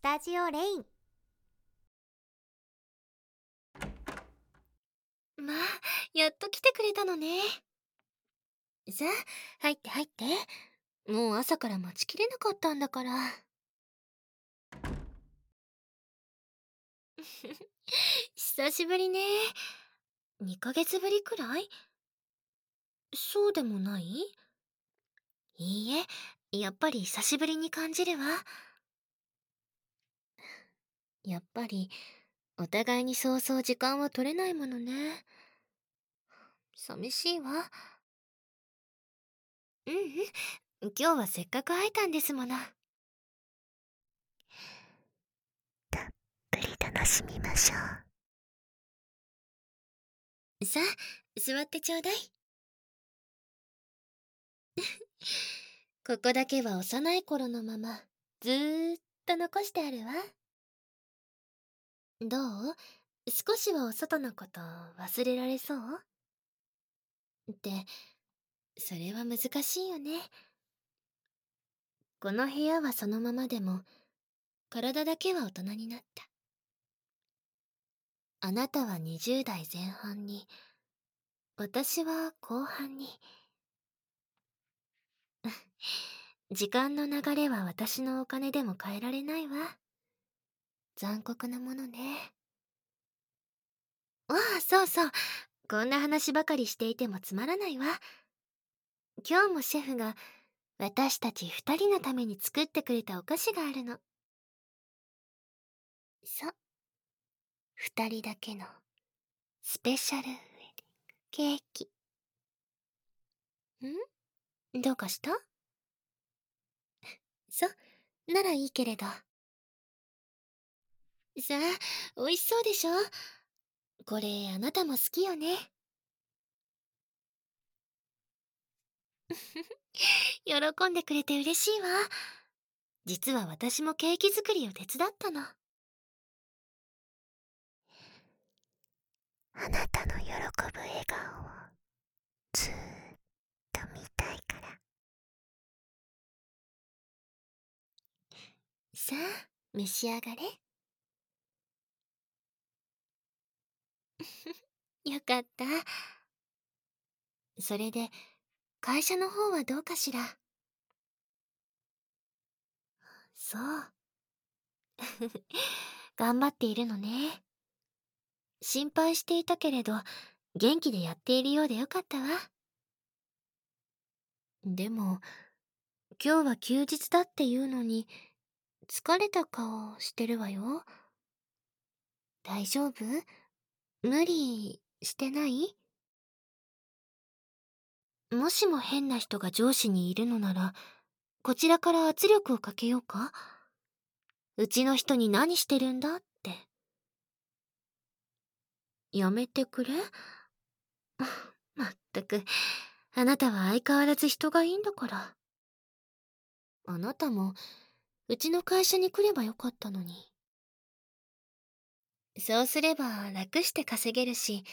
スタジオレイン。まあやっと来てくれたのね。さあ入って入って。もう朝から待ちきれなかったんだから。久しぶりね。2ヶ月ぶりくらい？そうでもない？いいえやっぱり久しぶりに感じるわ。やっぱりお互いにそうそう時間は取れないものね。寂しいわ。うんうん。今日はせっかく会えたんですもの。たっぷり楽しみましょう。さあ座ってちょうだい。ここだけは幼い頃のままずーっと残してあるわどう？少しはお外のこと忘れられそう？ってそれは難しいよね。この部屋はそのままでも体だけは大人になった。あなたは20代前半に私は後半に。時間の流れは私のお金でも変えられないわ。残酷なものね。ああそうそう。こんな話ばかりしていてもつまらないわ。今日もシェフが私たち二人のために作ってくれたお菓子があるの。そう。二人だけのスペシャルウェディングケーキ。ん？どうかした？そならいいけれど。さあ、美味しそうでしょ？これ、あなたも好きよね。喜んでくれて嬉しいわ。実は私もケーキ作りを手伝ったの。あなたの喜ぶ笑顔をずーっと見たいからさあ、召し上がれ。よかった。それで、会社の方はどうかしら？そう。頑張っているのね。心配していたけれど、元気でやっているようでよかったわ。でも、今日は休日だっていうのに、疲れた顔してるわよ。大丈夫？無理してない？もしも変な人が上司にいるのなら、こちらから圧力をかけようか？うちの人に何してるんだって。やめてくれ？まったく、あなたは相変わらず人がいいんだから。あなたも、うちの会社に来ればよかったのに。そうすれば楽して稼げるし、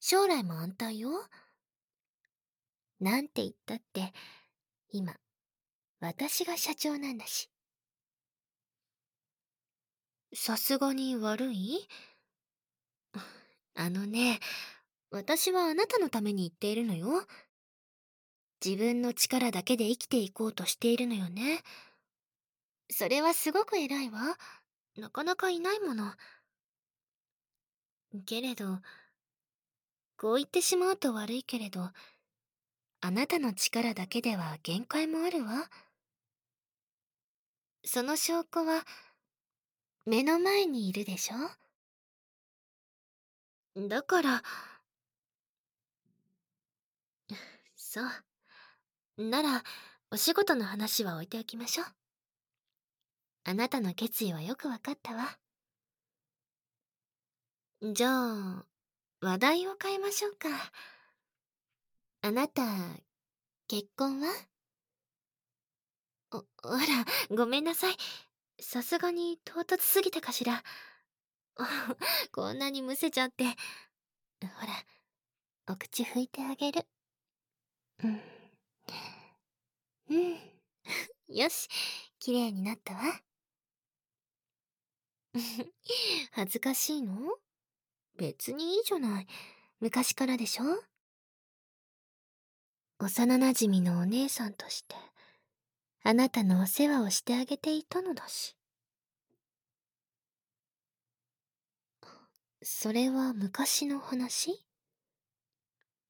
将来も安泰よ。なんて言ったって、今、私が社長なんだし。さすがに悪い？あのね、私はあなたのために言っているのよ。自分の力だけで生きていこうとしているのよね。それはすごく偉いわ。なかなかいないもの。けれど、こう言ってしまうと悪いけれど、あなたの力だけでは限界もあるわ。その証拠は、目の前にいるでしょ？だから、そう。なら、お仕事の話は置いておきましょう。あなたの決意はよくわかったわ。じゃあ、話題を変えましょうか。あなた、結婚は？あ、あら、ごめんなさい。さすがに唐突すぎたかしら。こんなにむせちゃって。ほら、お口拭いてあげる。うん。うん。よし、綺麗になったわ。恥ずかしいの？別にいいじゃない。昔からでしょ？幼馴染のお姉さんとして、あなたのお世話をしてあげていたのだし。それは昔の話？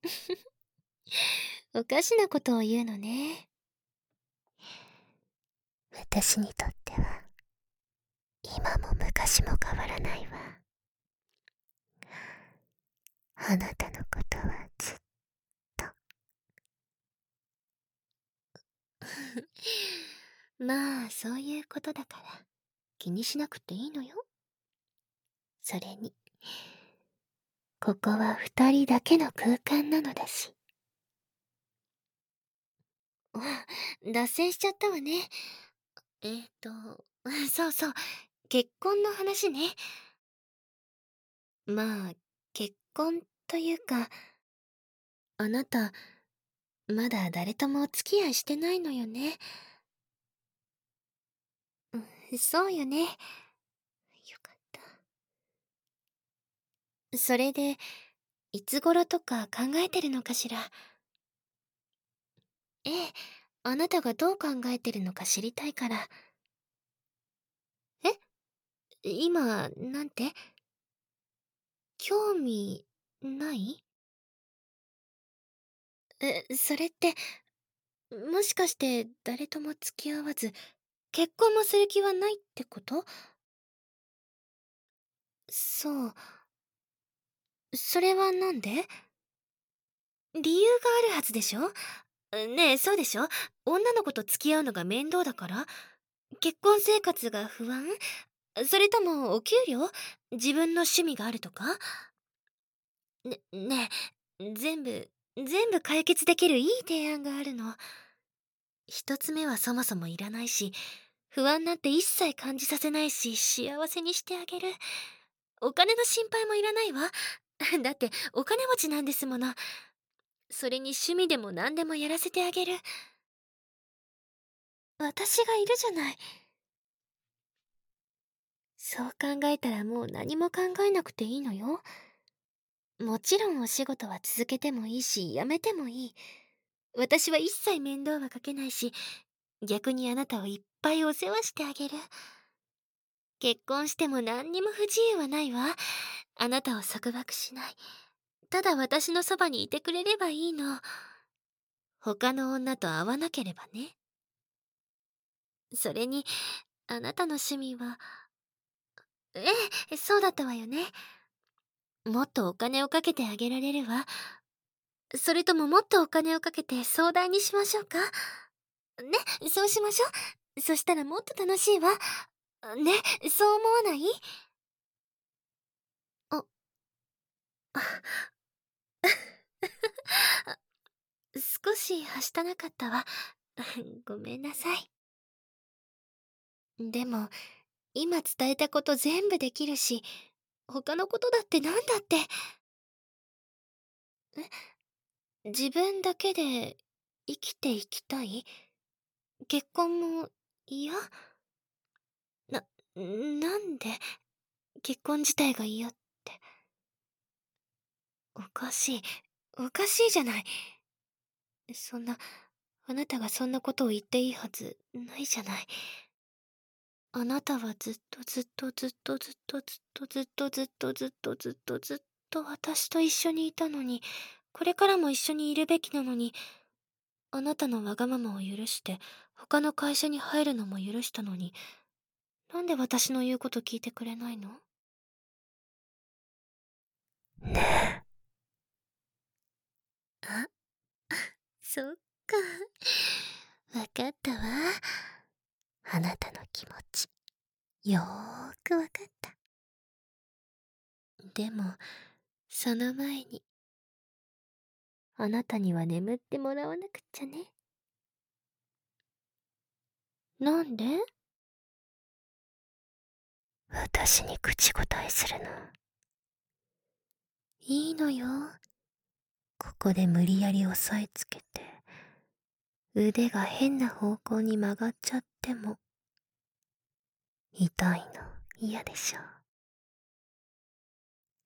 おかしなことを言うのね。私にとっては、今も昔も変わらないわ。あなたのことはずっと。まあ、そういうことだから、気にしなくていいのよ。それに、ここは二人だけの空間なのだし。あ 脱線しちゃったわね。えっ、ー、と、そうそう、結婚の話ね。まあ、婚というか、あなた、まだ誰ともお付き合いしてないのよね。そうよね。よかった。それで、いつ頃とか考えてるのかしら？ええ、あなたがどう考えてるのか知りたいから。え今、なんて？興味、ない？え、それって、もしかして誰とも付き合わず、結婚もする気はないってこと？そう。それはなんで？理由があるはずでしょ？ねえ、そうでしょ？女の子と付き合うのが面倒だから？結婚生活が不安？それともお給料？自分の趣味があるとか？ね、ねえ、全部、全部解決できるいい提案があるの。一つ目はそもそもいらないし、不安なんて一切感じさせないし、幸せにしてあげる。お金の心配もいらないわ。だってお金持ちなんですもの。それに趣味でも何でもやらせてあげる。私がいるじゃない。そう考えたらもう何も考えなくていいのよ。もちろんお仕事は続けてもいいし、辞めてもいい。私は一切面倒はかけないし、逆にあなたをいっぱいお世話してあげる。結婚しても何にも不自由はないわ。あなたを束縛しない。ただ私のそばにいてくれればいいの。他の女と会わなければね。それに、あなたの趣味は、ええ、そうだったわよね。もっとお金をかけてあげられるわ。それとももっとお金をかけて相談にしましょうか？ね、そうしましょう。そしたらもっと楽しいわ。ね、そう思わない？あ、少しはしたなかったわ。ごめんなさい。でも、今伝えたこと全部できるし、他のことだって何だって。え？自分だけで生きていきたい？結婚も嫌？な、なんで？結婚自体が嫌って。おかしい。おかしいじゃない。そんな、あなたがそんなことを言っていいはずないじゃない。あなたはずっとずっとずっとずっとずっとずっとずっとずっとずっとずっと私と一緒にいたのに、これからも一緒にいるべきなのに、あなたのわがままを許して、他の会社に入るのも許したのに、なんで私の言うこと聞いてくれないの？ねえ。あ、そっか。わかったわ。あなたの気持ち、よーくわかった。でも、その前に、あなたには眠ってもらわなくっちゃね。なんで？私に口答えするの。いいのよ。ここで無理やり押さえつけて、腕が変な方向に曲がっちゃっても、痛いの嫌でしょ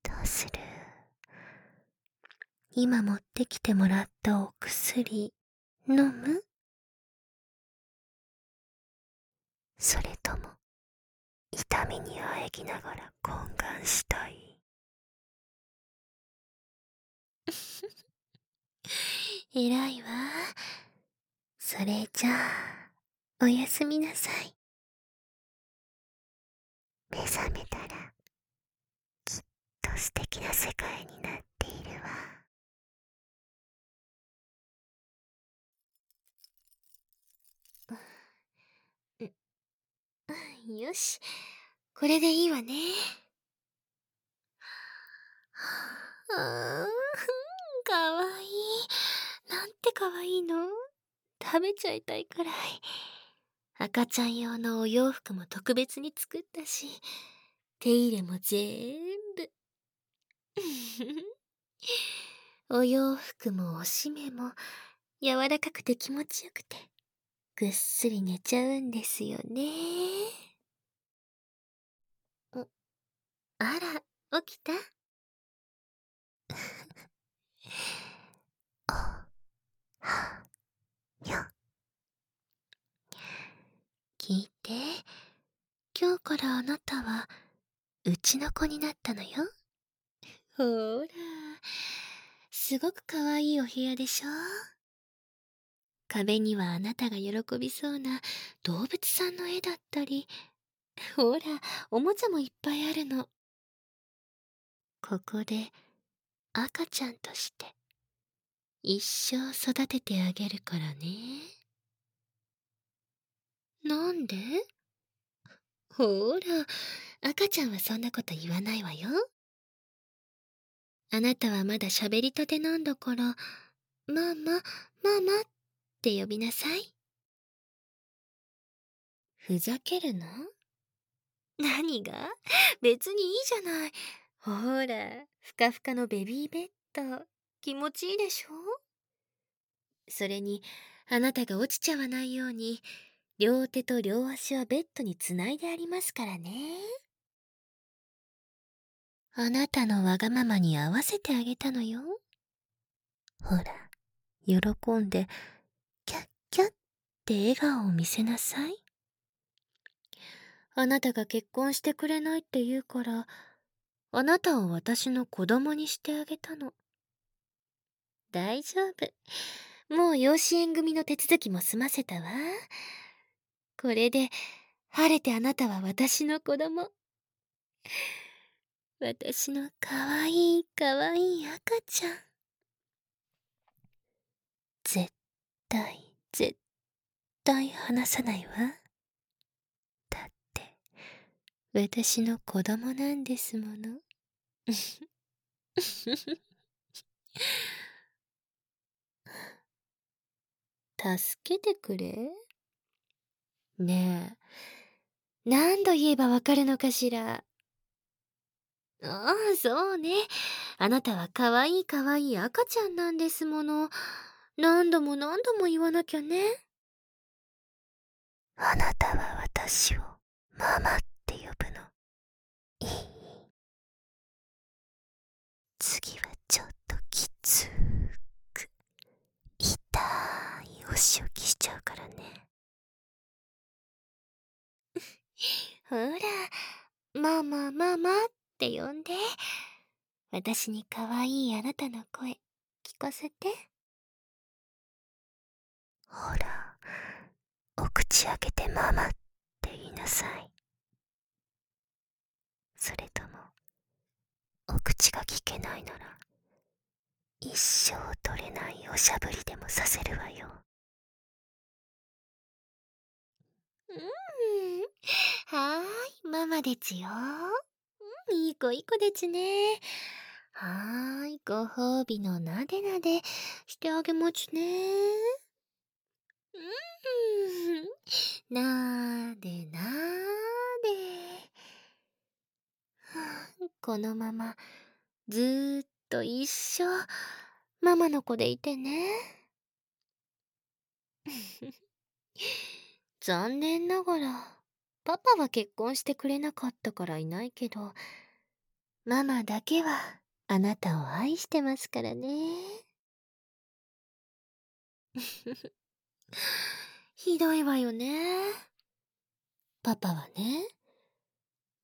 どうする？今持ってきてもらったお薬飲む？それとも痛みにあえぎながら懇願したい？偉いわ。それじゃあ。おやすみなさい目覚めたらきっと素敵な世界になっているわよし。これでいいわね。あーかわいい。なんてかわいいの？食べちゃいたいくらい。赤ちゃん用のお洋服も特別に作ったし、手入れも全部。お洋服もおしめも柔らかくて気持ちよくて、ぐっすり寝ちゃうんですよね。あら、起きた？おはよ聞いて今日からあなたはうちの子になったのよほら、すごくかわいいお部屋でしょ壁にはあなたが喜びそうな動物さんの絵だったり、ほら、おもちゃもいっぱいあるの。ここで赤ちゃんとして一生育ててあげるからね。なんで？ほら、赤ちゃんはそんなこと言わないわよ。あなたはまだ喋りたてなんだから、ママ、ママって呼びなさい。ふざけるの？何が？別にいいじゃない。ほら、ふかふかのベビーベッド、気持ちいいでしょ？それに、あなたが落ちちゃわないように、両手と両足はベッドにつないでありますからね。あなたのわがままに合わせてあげたのよ。ほら、喜んで、キャッキャッって笑顔を見せなさい。あなたが結婚してくれないって言うから、あなたを私の子供にしてあげたの。大丈夫。もう養子縁組の手続きも済ませたわ。これで、晴れてあなたは私の子供。私のかわいいかわいい赤ちゃん。絶対、絶対離さないわ。だって、私の子供なんですもの。助けてくれねえ、何度言えばわかるのかしら？ああ、そうね。あなたはかわいいかわいい赤ちゃんなんですもの。何度も何度も言わなきゃね。あなたは私をママって呼ぶの。いい？次はちょっときつーく、痛いお仕置きしちゃうからね。ほら、ママママって呼んで。私にかわいいあなたの声、聞かせて。ほら、お口開けてママって言いなさい。それとも、お口が聞けないなら、一生取れないおしゃぶりでもさせるわよ。うん？はーい、ママですよ。うん、いい子いい子ですね。はーい、ご褒美のなでなでしてあげますね。うん。なーでなーで。このまま、ずーっと一生、ママの子でいてね。残念ながら、パパは結婚してくれなかったからいないけど、ママだけはあなたを愛してますからね。ひどいわよね。パパはね、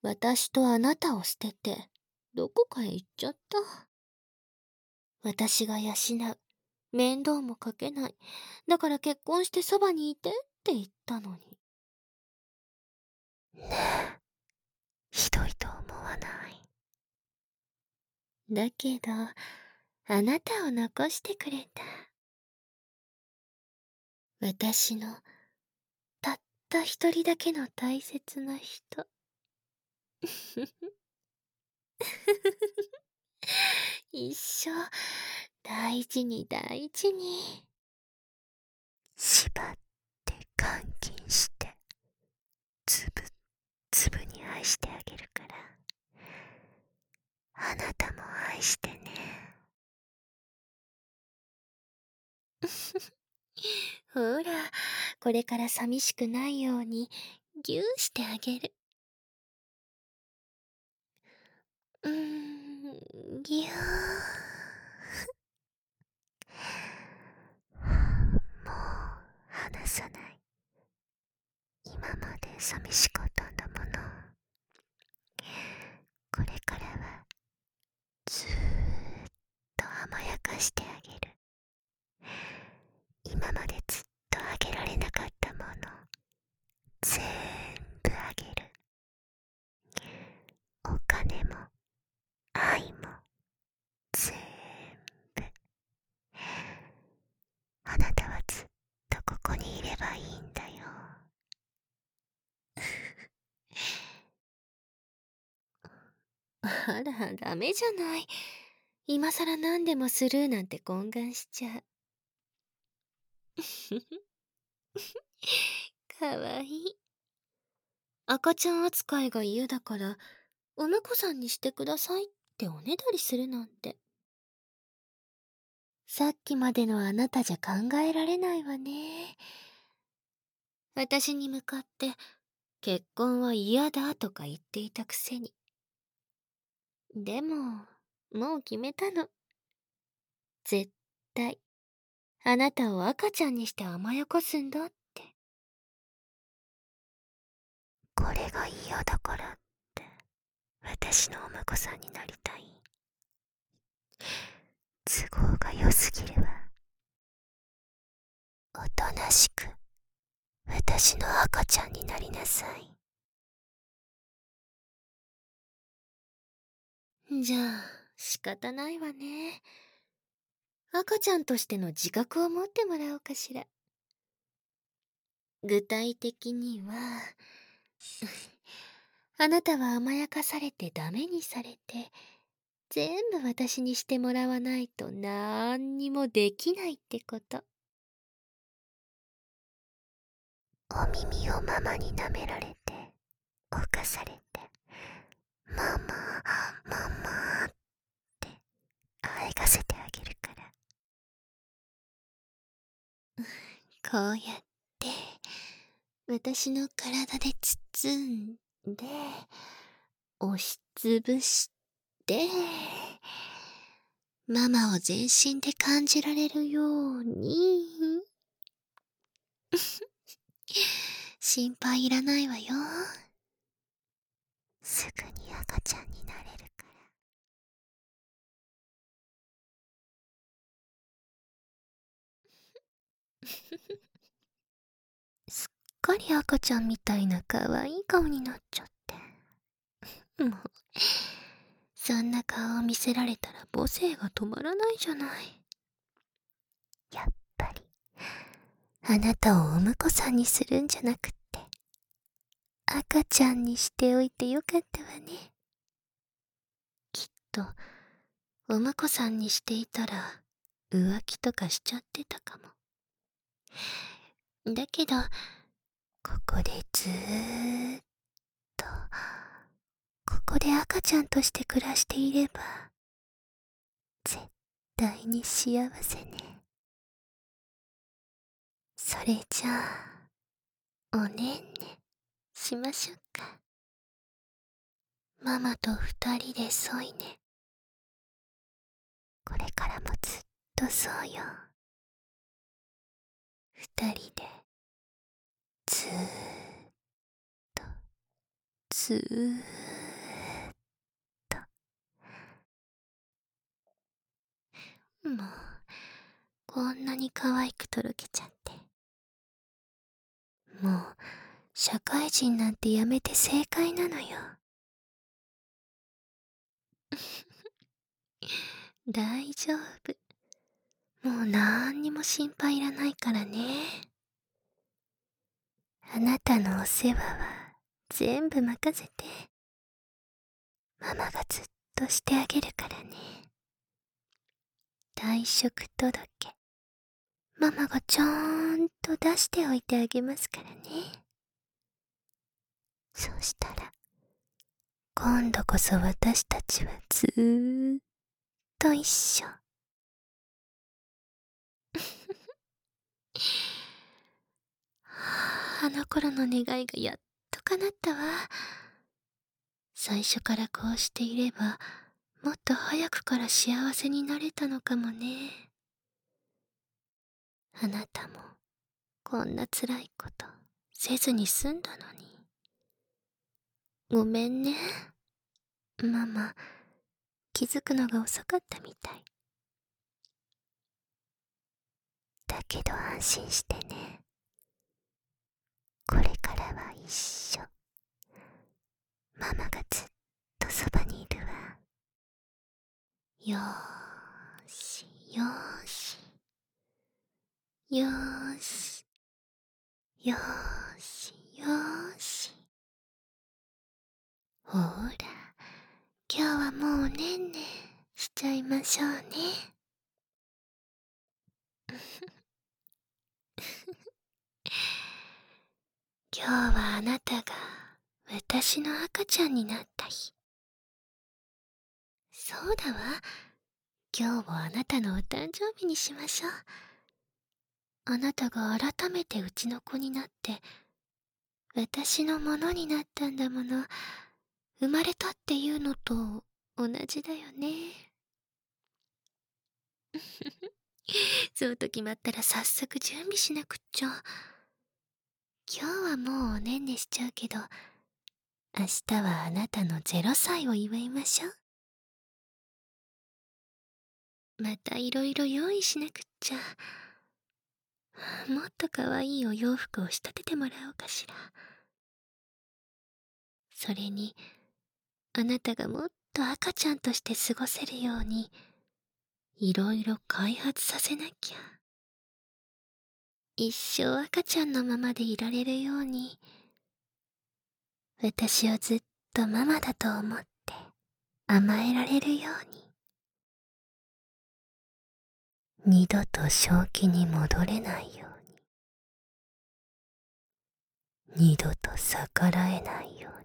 私とあなたを捨てて、どこかへ行っちゃった。私が養う。面倒もかけない。だから結婚してそばにいてっって言ったのに。ねえ、ひどいと思わない？だけど、あなたを残してくれた。私の、たった一人だけの大切な人。一生、大事に大事に。縛って監禁して、つぶつぶに愛してあげるから。あなたも愛してね。ほら、これから寂しくないように、ぎゅーしてあげる。うーん、ぎゅー。もう離さない今まで寂しかったんだもの。これからはずーっと甘やかしてあげる。今までずっとあげられなかったもの全部あげる。お金も愛も全部あなたはずっとここにいればいいんだよあら、ダメじゃない。今更何でもスルーなんて懇願しちゃう。かわいい。赤ちゃん扱いが嫌だから、お婿さんにしてくださいっておねだりするなんて。さっきまでのあなたじゃ考えられないわね。私に向かって、結婚は嫌だとか言っていたくせに。でも、もう決めたの。絶対、あなたを赤ちゃんにして甘やかすんだって。これが嫌だからって。私のお婿さんになりたい。都合が良すぎるわおとなしく私の赤ちゃんになりなさい。じゃあ、仕方ないわね。赤ちゃんとしての自覚を持ってもらおうかしら。具体的には、あなたは甘やかされてダメにされて、全部私にしてもらわないとなんにもできないってこと。お耳をママに舐められて犯されてママママってあえがせてあげるからこうやって、私の体で包んで、押しつぶして、ママを全身で感じられるように。心配いらないわよ。すぐに赤ちゃんになれるからすっかり赤ちゃんみたいな可愛い顔になっちゃって。もう、そんな顔を見せられたら母性が止まらないじゃない。やっぱりあなたをお婿さんにするんじゃなくって赤ちゃんにしておいてよかったわねきっと、お婿さんにしていたら、浮気とかしちゃってたかも。だけど、ここでずーっとここで赤ちゃんとして暮らしていれば絶対に幸せねそれじゃあ、おねんね。しましょうか。ママと二人で添いね。これからもずっとそうよ。二人で、ずーっと、ずーっと。もう、こんなに可愛くとろけちゃって。もう、社会人なんてやめて正解なのよ。大丈夫。もうなんにも心配いらないからね。あなたのお世話は全部任せて。ママがずっとしてあげるからね。退職届。ママがちゃんと出しておいてあげますからね。そしたら、今度こそ私たちはずーっと一緒。あの頃の願いがやっと叶ったわ。最初からこうしていれば、もっと早くから幸せになれたのかもね。あなたも、こんな辛いことせずに済んだのに。ごめんね。ママ、気づくのが遅かったみたい。だけど安心してね。これからは一緒。ママがずっとそばにいるわ。よーし、よーし。よーし。よーし、よーし。ほら、今日はもうねんねしちゃいましょうね。今日はあなたが私の赤ちゃんになった日。そうだわ。今日をあなたのお誕生日にしましょう。あなたが改めてうちの子になって、私のものになったんだもの。生まれたっていうのと同じだよね。そうと決まったら早速準備しなくっちゃ。今日はもうおねんねしちゃうけど、明日はあなたの0歳を祝いましょう。またいろいろ用意しなくっちゃ。もっと可愛いお洋服を仕立ててもらおうかしら。それに、あなたがもっと赤ちゃんとして過ごせるように、いろいろ開発させなきゃ。一生赤ちゃんのままでいられるように、私をずっとママだと思って甘えられるように。二度と正気に戻れないように。二度と逆らえないように。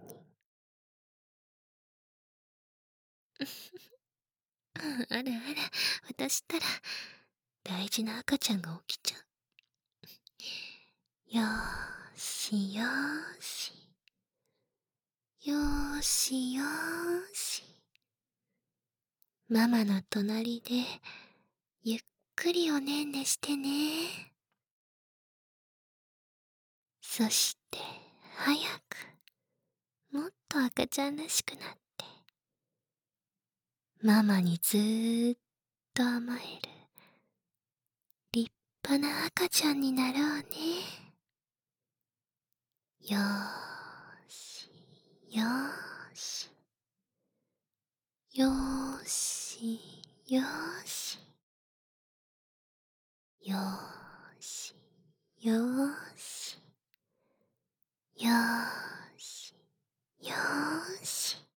あらあら、私ったら、大事な赤ちゃんが起きちゃう。よーしよーし。よーしよーし。ママの隣で、ゆっくりおねんねしてね。そして、早く、もっと赤ちゃんらしくなって。ママにずーっと甘える。立派な赤ちゃんになろうね。よーしよーし。よーしよーし。よーしよーし。よーしよーし。